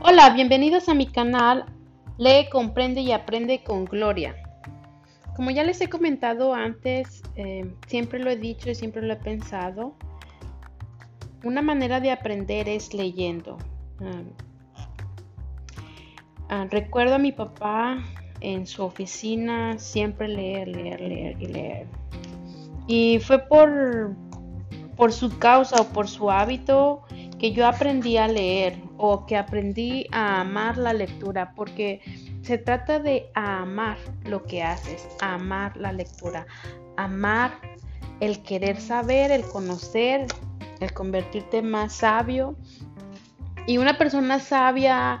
Hola, bienvenidos a mi canal Lee, Comprende y Aprende con Gloria. Como ya les he comentado antes, eh, siempre lo he dicho y siempre lo he pensado, una manera de aprender es leyendo. Ah, ah, recuerdo a mi papá en su oficina siempre leer, leer, leer y leer. Y fue por, por su causa o por su hábito que yo aprendí a leer o que aprendí a amar la lectura, porque se trata de amar lo que haces, amar la lectura, amar el querer saber, el conocer, el convertirte más sabio. Y una persona sabia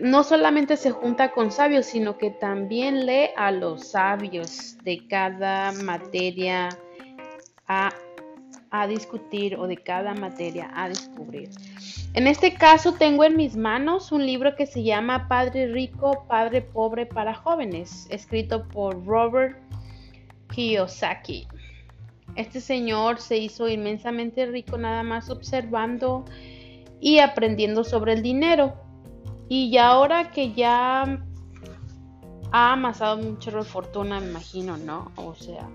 no solamente se junta con sabios, sino que también lee a los sabios de cada materia a a discutir o de cada materia a descubrir. En este caso tengo en mis manos un libro que se llama Padre Rico, Padre Pobre para Jóvenes, escrito por Robert Kiyosaki. Este señor se hizo inmensamente rico nada más observando y aprendiendo sobre el dinero. Y ahora que ya ha amasado mucho de fortuna, me imagino, ¿no? O sea,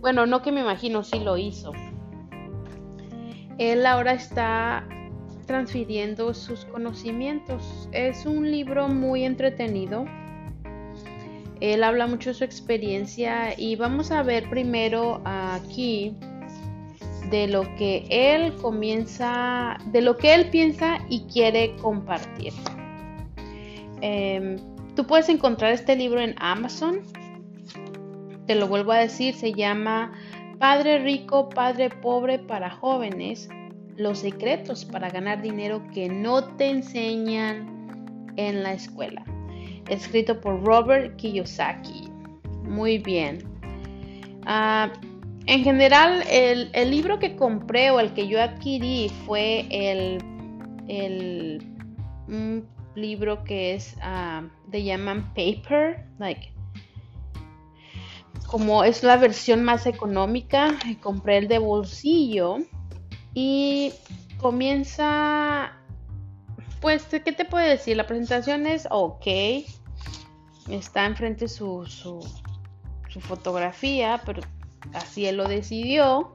bueno, no que me imagino, sí lo hizo él ahora está transfiriendo sus conocimientos. Es un libro muy entretenido. Él habla mucho de su experiencia y vamos a ver primero aquí de lo que él comienza, de lo que él piensa y quiere compartir. Em, tú puedes encontrar este libro en Amazon. Te lo vuelvo a decir, se llama Padre rico, padre pobre para jóvenes, los secretos para ganar dinero que no te enseñan en la escuela. Escrito por Robert Kiyosaki. Muy bien. Ah, en general, el, libro que compré o el que yo adquirí fue el, un libro que es, uh, llaman paper, like como es la versión más económica, compré el de bolsillo y comienza, pues, ¿qué te puedo decir? La presentación es ok, está enfrente su, su, su fotografía, pero así él lo decidió.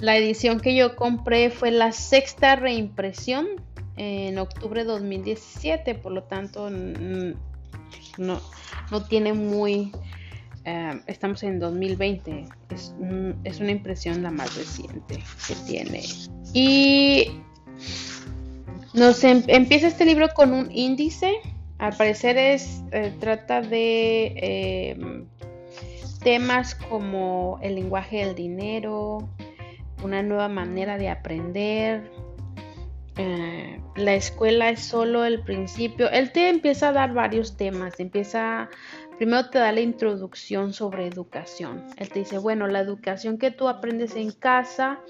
La edición que yo compré fue la sexta reimpresión en octubre de 2017, por lo tanto no, no tiene muy Em, estamos en 2020, es, es, una impresión la más reciente que tiene. Y nos em, empieza este libro con un índice, al parecer es, eh, trata de em, temas como el lenguaje del dinero, una nueva manera de aprender, eh, la escuela es solo el principio. Él te empieza a dar varios temas, empieza Primero te da la introducción sobre educación. Él te dice, bueno, la educación que tú aprendes en casa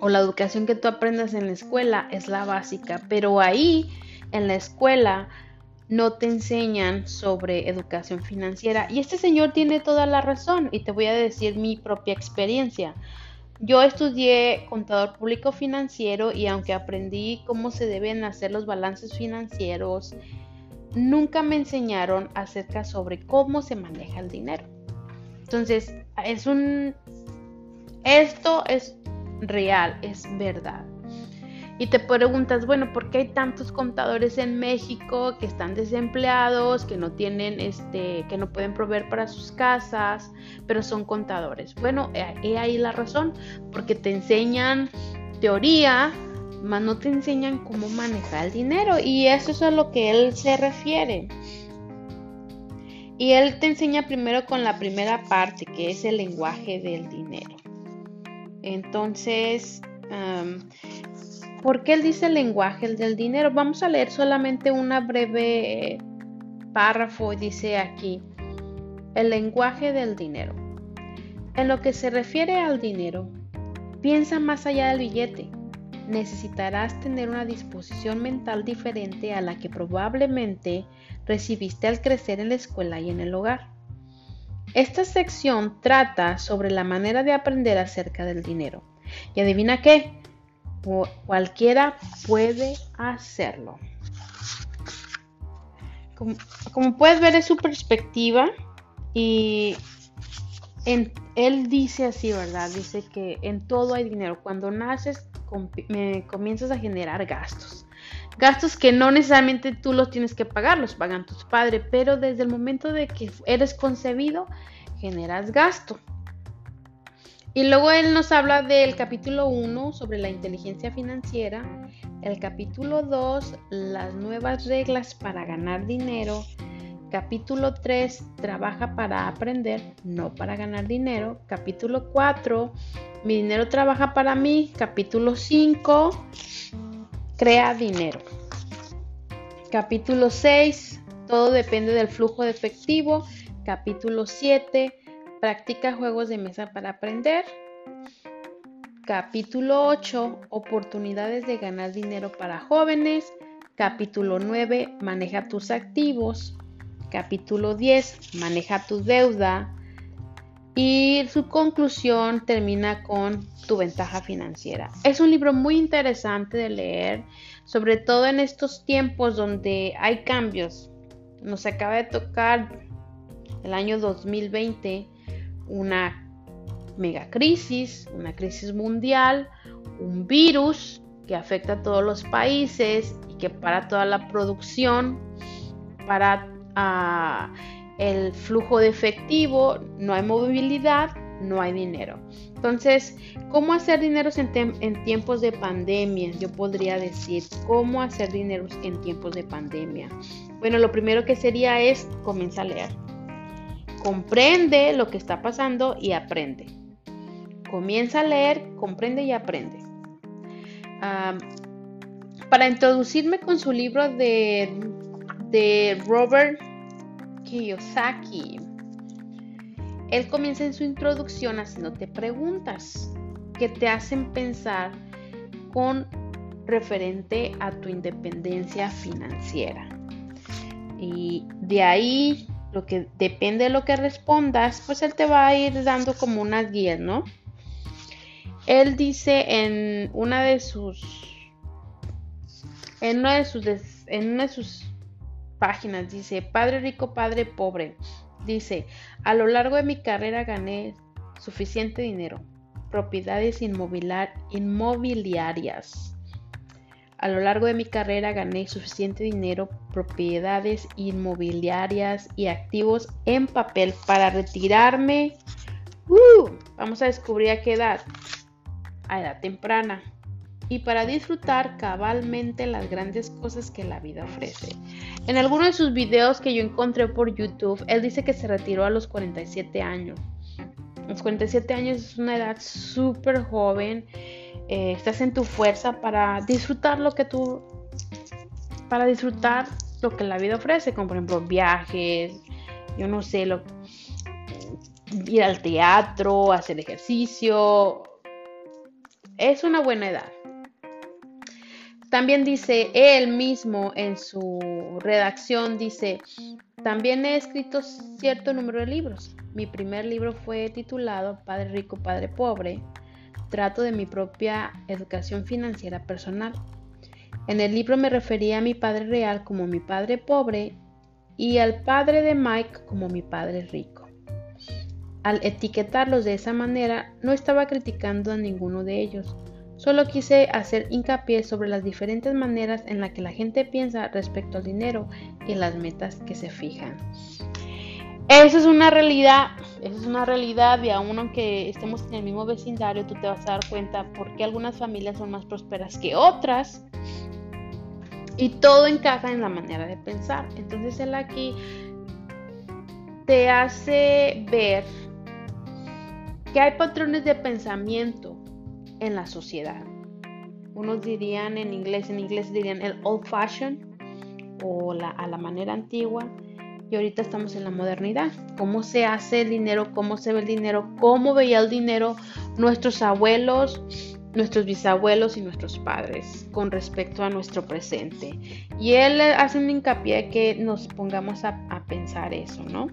o la educación que tú aprendes en la escuela es la básica, pero ahí en la escuela no te enseñan sobre educación financiera. Y este señor tiene toda la razón y te voy a decir mi propia experiencia. Yo estudié contador público financiero y aunque aprendí cómo se deben hacer los balances financieros, nunca me enseñaron acerca sobre cómo se maneja el dinero. Entonces, es un esto es real, es verdad. Y te preguntas, bueno, ¿por qué hay tantos contadores en México que están desempleados, que no tienen este, que no pueden proveer para sus casas, pero son contadores? Bueno, he ahí la razón, porque te enseñan teoría, más no te enseñan cómo manejar el dinero y eso es a lo que él se refiere. Y él te enseña primero con la primera parte, que es el lenguaje del dinero. Entonces, ¿por qué él dice el lenguaje del dinero? Vamos a leer solamente una breve párrafo. Dice aquí, el lenguaje del dinero. En lo que se refiere al dinero, piensa más allá del billete necesitarás tener una disposición mental diferente a la que probablemente recibiste al crecer en la escuela y en el hogar. Esta sección trata sobre la manera de aprender acerca del dinero. Y adivina qué, cualquiera puede hacerlo. Como, puedes ver es su perspectiva y él dice así, ¿verdad? Dice que en todo hay dinero. Cuando naces comienzas a generar gastos. Gastos que no necesariamente tú los tienes que pagar, los pagan tus padres, pero desde el momento de que eres concebido, generas gasto. Y luego él nos habla del capítulo 1 sobre la inteligencia financiera, el capítulo 2, las nuevas reglas para ganar dinero, capítulo 3, trabaja para aprender, no para ganar dinero, capítulo 4, mi dinero trabaja para mí, capítulo 5, crea dinero. Capítulo 6, todo depende del flujo de efectivo. Capítulo 7, Practica juegos de mesa para aprender. Capítulo 8. Oportunidades de ganar dinero para jóvenes. Capítulo 9. Maneja tus activos. Capítulo 10. Maneja tu deuda. Y su conclusión termina con tu ventaja financiera. Es un libro muy interesante de leer, sobre todo en estos tiempos donde hay cambios. Nos acaba de tocar el año 2020 una megacrisis, una crisis mundial, un virus que afecta a todos los países y que para toda la producción, para el flujo de efectivo, no hay movilidad, no hay dinero. Entonces, ¿cómo hacer dinero en, tiempos de pandemia? Yo podría decir, ¿cómo hacer dinero en tiempos de pandemia? Bueno, lo primero que sería es comienza a leer comprende lo que está pasando y aprende. Comienza a leer, comprende y aprende. para introducirme con su libro de, de Robert Kiyosaki, él comienza en su introducción haciéndote preguntas que te hacen pensar con referente a tu independencia financiera. Y de ahí lo que depende de lo que respondas, pues él te va a ir dando como unas guías, ¿no? Él dice en una de sus en una de sus en una de sus páginas dice, "Padre rico, padre pobre." Dice, "A lo largo de mi carrera gané suficiente dinero, propiedades inmobiliarias, a lo largo de mi carrera gané suficiente dinero, propiedades inmobiliarias y activos en papel para retirarme. Uh, vamos a descubrir a qué edad. A edad temprana. Y para disfrutar cabalmente las grandes cosas que la vida ofrece. En alguno de sus videos que yo encontré por YouTube, él dice que se retiró a los 47 años. Los 47 años es una edad súper joven eh, estás en tu fuerza para disfrutar lo que tú, para disfrutar lo que la vida ofrece, como por ejemplo viajes, yo no sé, ir al teatro, hacer ejercicio. Es una buena edad. También dice él mismo en su redacción, dice, también he escrito cierto número de libros. Mi primer libro fue titulado Padre Rico, Padre Pobre trato de mi propia educación financiera personal. En el libro me refería a mi padre real como mi padre pobre y al padre de Mike como mi padre rico. Al etiquetarlos de esa manera, no estaba criticando a ninguno de ellos, solo quise hacer hincapié sobre las diferentes maneras en las que la gente piensa respecto al dinero y las metas que se fijan. Eso es una realidad, eso es una realidad y aún aunque estemos en el mismo vecindario, tú te vas a dar cuenta por qué algunas familias son más prósperas que otras. Y todo encaja en la manera de pensar. Entonces él aquí te hace ver que hay patrones de pensamiento en la sociedad. Unos dirían en inglés, en inglés dirían el old fashion o a la manera antigua y ahorita estamos en la modernidad. ¿Cómo se hace el dinero? ¿Cómo se ve el dinero? ¿Cómo veía el dinero nuestros abuelos, nuestros bisabuelos y nuestros padres con respecto a nuestro presente? Y él hace un hincapié que nos pongamos a, pensar eso, ¿no?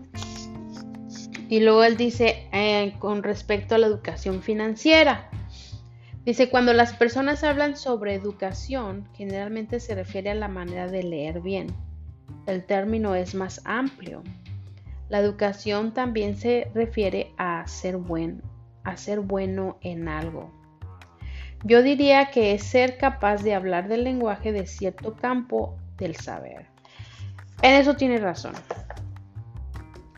Y luego él dice eh, con respecto a la educación financiera. Dice, cuando las personas hablan sobre educación, generalmente se refiere a la manera de leer bien. El término es más amplio. La educación también se refiere a ser buen, a ser bueno en algo. Yo diría que es ser capaz de hablar del lenguaje de cierto campo del saber. En eso tiene razón.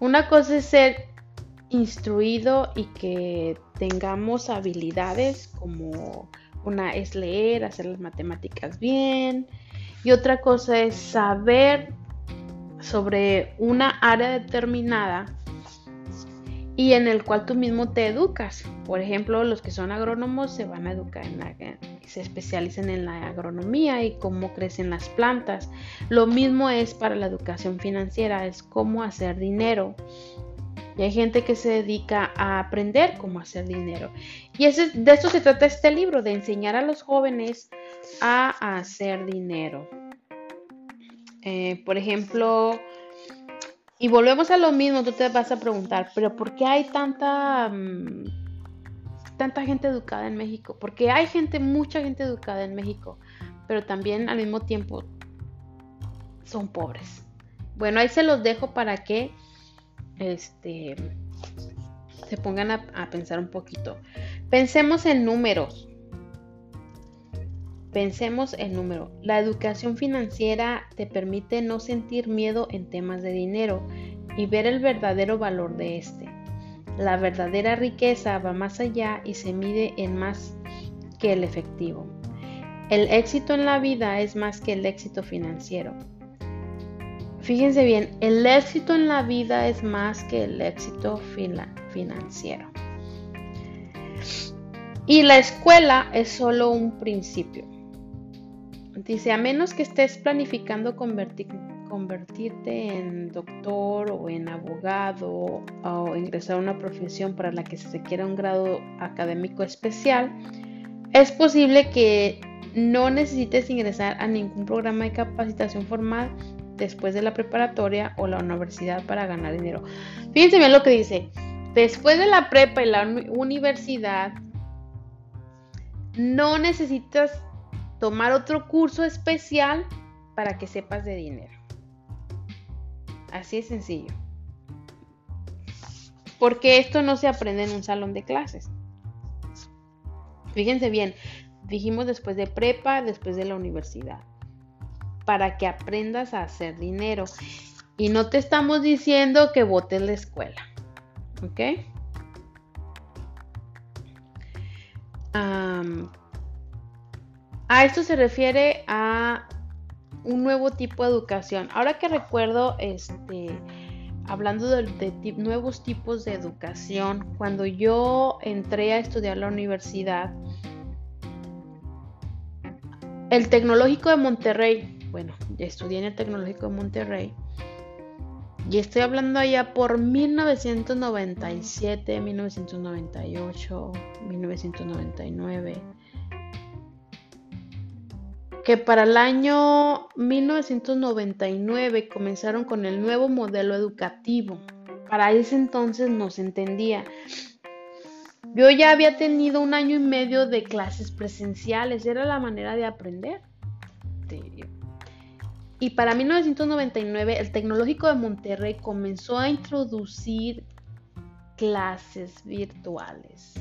Una cosa es ser instruido y que tengamos habilidades como una es leer, hacer las matemáticas bien y otra cosa es saber sobre una área determinada y en el cual tú mismo te educas. Por ejemplo, los que son agrónomos se van a educar en la, se especializan en la agronomía y cómo crecen las plantas. Lo mismo es para la educación financiera, es cómo hacer dinero. Y hay gente que se dedica a aprender cómo hacer dinero. Y de eso se trata este libro, de enseñar a los jóvenes a hacer dinero. Eh, por ejemplo, y volvemos a lo mismo, tú te vas a preguntar, pero ¿por qué hay tanta, mm, tanta gente educada en México? Porque hay gente, mucha gente educada en México, pero también al mismo tiempo son pobres. Bueno, ahí se los dejo para que este, se pongan a pensar un poquito. Pensemos en números. Pensemos en número. La educación financiera te permite no sentir miedo en temas de dinero y ver el verdadero valor de este. La verdadera riqueza va más allá y se mide en más que el efectivo. El éxito en la vida es más que el éxito financiero. Fíjense bien, el éxito en la vida es más que el éxito financiero. Y la escuela es solo un principio. Dice, a menos que estés planificando convertirte en doctor o en abogado o ingresar a una profesión para la que se requiera un grado académico especial, es posible que no necesites ingresar a ningún programa de capacitación formal después de la preparatoria o la universidad para ganar dinero. Fíjense bien lo que dice. Después de la prepa y la universidad, no necesitas tomar otro curso especial para que sepas de dinero. Así es sencillo. Porque esto no se aprende en un salón de clases. Fíjense bien, dijimos después de prepa, después de la universidad, para que aprendas a hacer dinero. Y no te estamos diciendo que votes la escuela. ¿Ok? A esto se refiere a un nuevo tipo de educación. Ahora que recuerdo, este, hablando de, nuevos tipos de educación, cuando yo entré a estudiar la universidad, el Tecnológico de Monterrey, bueno, estudié en el Tecnológico de Monterrey, y estoy hablando allá por 1997, 1998, 1999 que para el año 1999 comenzaron con el nuevo modelo educativo. Para ese entonces no se entendía. Yo ya había tenido un año y medio de clases presenciales, era la manera de aprender. Y para 1999 el Tecnológico de Monterrey comenzó a introducir clases virtuales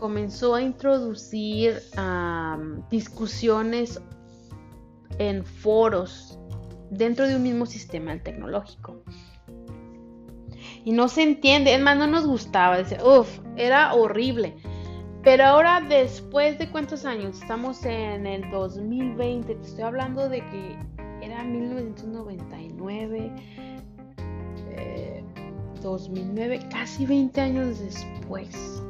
comenzó a introducir discusiones en foros dentro de un mismo sistema tecnológico. Y no se entiende, es más, no nos gustaba, decir, uff, era horrible. Pero ahora, después de cuántos años, estamos en el 2020, te estoy hablando de que era 1999, 2009, eh, casi 20 años después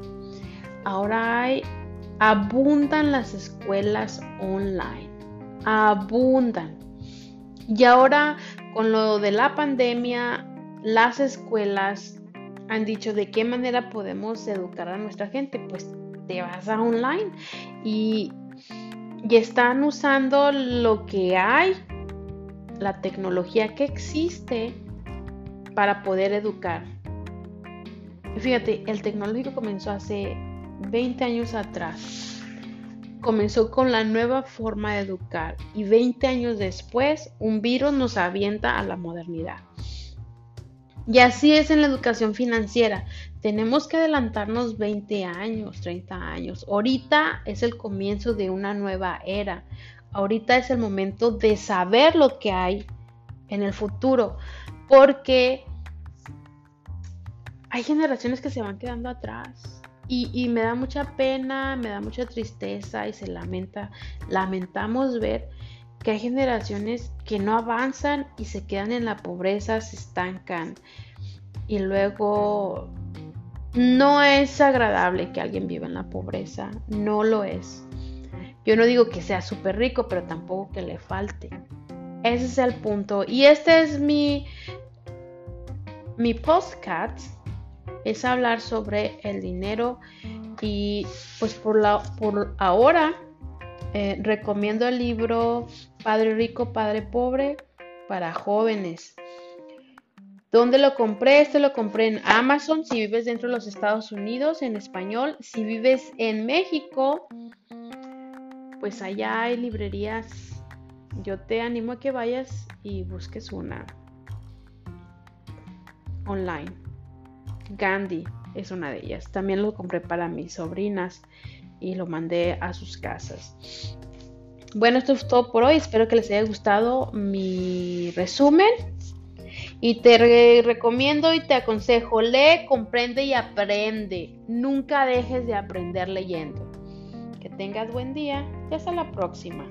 ahora hay, abundan las escuelas online, abundan. Y ahora con lo de la pandemia, las escuelas han dicho de qué manera podemos educar a nuestra gente. Pues te vas a online y, y están usando lo que hay, la tecnología que existe para poder educar. Fíjate, el tecnológico comenzó hace 20 años atrás comenzó con la nueva forma de educar y 20 años después un virus nos avienta a la modernidad. Y así es en la educación financiera. Tenemos que adelantarnos 20 años, 30 años. Ahorita es el comienzo de una nueva era. Ahorita es el momento de saber lo que hay en el futuro. Porque hay generaciones que se van quedando atrás. Y, me da mucha pena, me da mucha tristeza y se lamenta, lamentamos ver que hay generaciones que no avanzan y se quedan en la pobreza, se estancan. Y luego no es agradable que alguien viva en la pobreza, no lo es. Yo no digo que sea súper rico, pero tampoco que le falte. Ese es el punto. Y este es mi, mi postcat es hablar sobre el dinero y pues por, la, por ahora eh, recomiendo el libro Padre Rico, Padre Pobre para jóvenes. ¿Dónde lo compré? Este lo compré en Amazon si vives dentro de los Estados Unidos en español. Si vives en México, pues allá hay librerías. Yo te animo a que vayas y busques una online. Gandhi es una de ellas. También lo compré para mis sobrinas y lo mandé a sus casas. Bueno, esto es todo por hoy. Espero que les haya gustado mi resumen. Y te recomiendo y te aconsejo, lee, comprende y aprende. Nunca dejes de aprender leyendo. Que tengas buen día y hasta la próxima.